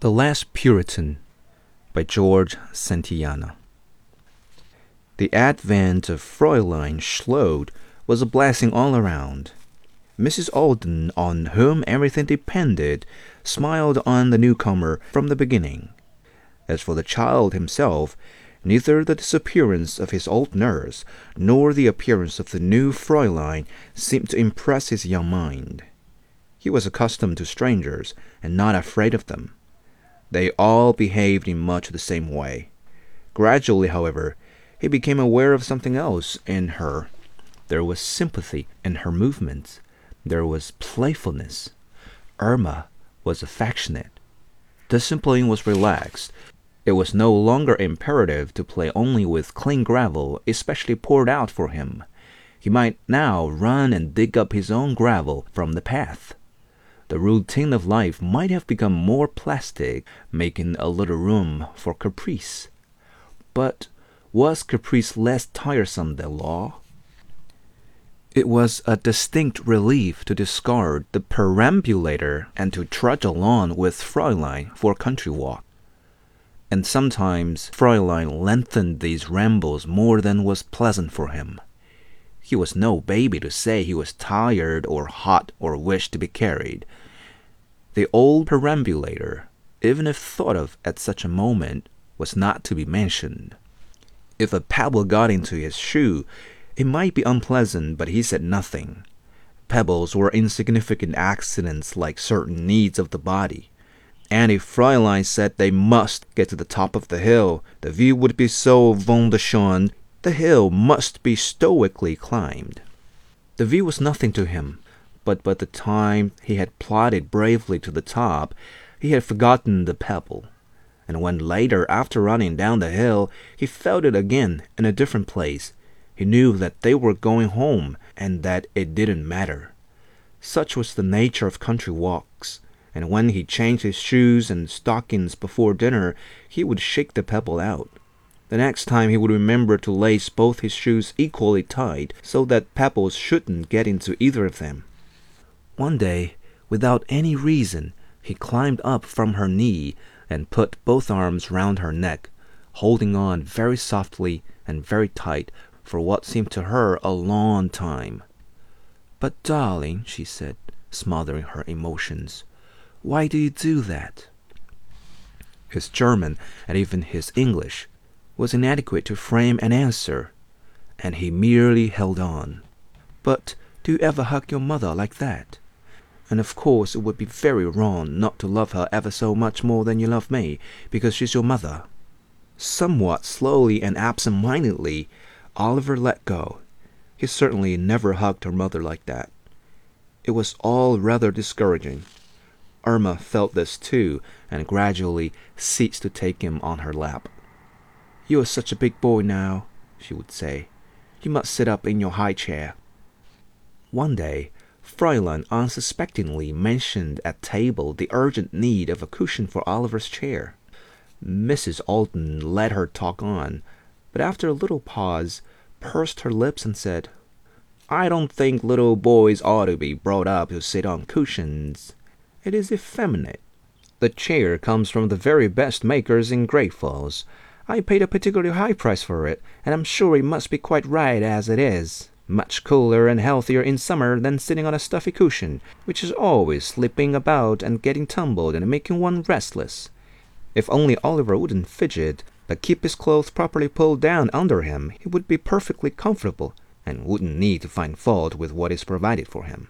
The Last Puritan by George Santayana. The advent of Fräulein Schlote was a blessing all around. Mrs. Alden, on whom everything depended, smiled on the newcomer from the beginning. As for the child himself, neither the disappearance of his old nurse nor the appearance of the new Fräulein seemed to impress his young mind. He was accustomed to strangers and not afraid of them. They all behaved in much the same way. Gradually, however, he became aware of something else in her. There was sympathy in her movements. There was playfulness. Irma was affectionate. The discipline was relaxed. It was no longer imperative to play only with clean gravel, especially poured out for him. He might now run and dig up his own gravel from the path the routine of life might have become more plastic, making a little room for caprice. But was caprice less tiresome than law? It was a distinct relief to discard the perambulator and to trudge along with Fräulein for a country walk. And sometimes Fräulein lengthened these rambles more than was pleasant for him. He was no baby to say he was tired or hot or wished to be carried. The old perambulator, even if thought of at such a moment, was not to be mentioned. If a pebble got into his shoe, it might be unpleasant, but he said nothing. Pebbles were insignificant accidents like certain needs of the body. And if Fräulein said they must get to the top of the hill, the view would be so wunderschön the hill must be stoically climbed. The view was nothing to him, but by the time he had plodded bravely to the top, he had forgotten the pebble. And when later, after running down the hill, he felt it again in a different place, he knew that they were going home and that it didn't matter. Such was the nature of country walks, and when he changed his shoes and stockings before dinner, he would shake the pebble out. The next time he would remember to lace both his shoes equally tight so that pebbles shouldn't get into either of them. One day, without any reason, he climbed up from her knee and put both arms round her neck, holding on very softly and very tight for what seemed to her a long time. But, darling, she said, smothering her emotions, why do you do that? His German, and even his English, was inadequate to frame an answer, and he merely held on. But do you ever hug your mother like that? And of course it would be very wrong not to love her ever so much more than you love me, because she's your mother. Somewhat slowly and absent-mindedly, Oliver let go. He certainly never hugged her mother like that. It was all rather discouraging. Irma felt this too, and gradually ceased to take him on her lap. You are such a big boy now, she would say. You must sit up in your high chair. One day, Fräulein unsuspectingly mentioned at table the urgent need of a cushion for Oliver's chair. Mrs. Alden let her talk on, but after a little pause, pursed her lips and said, I don't think little boys ought to be brought up to sit on cushions. It is effeminate. The chair comes from the very best makers in Great Falls. I paid a particularly high price for it, and I'm sure it must be quite right as it is. Much cooler and healthier in summer than sitting on a stuffy cushion, which is always slipping about and getting tumbled and making one restless. If only Oliver wouldn't fidget, but keep his clothes properly pulled down under him, he would be perfectly comfortable, and wouldn't need to find fault with what is provided for him.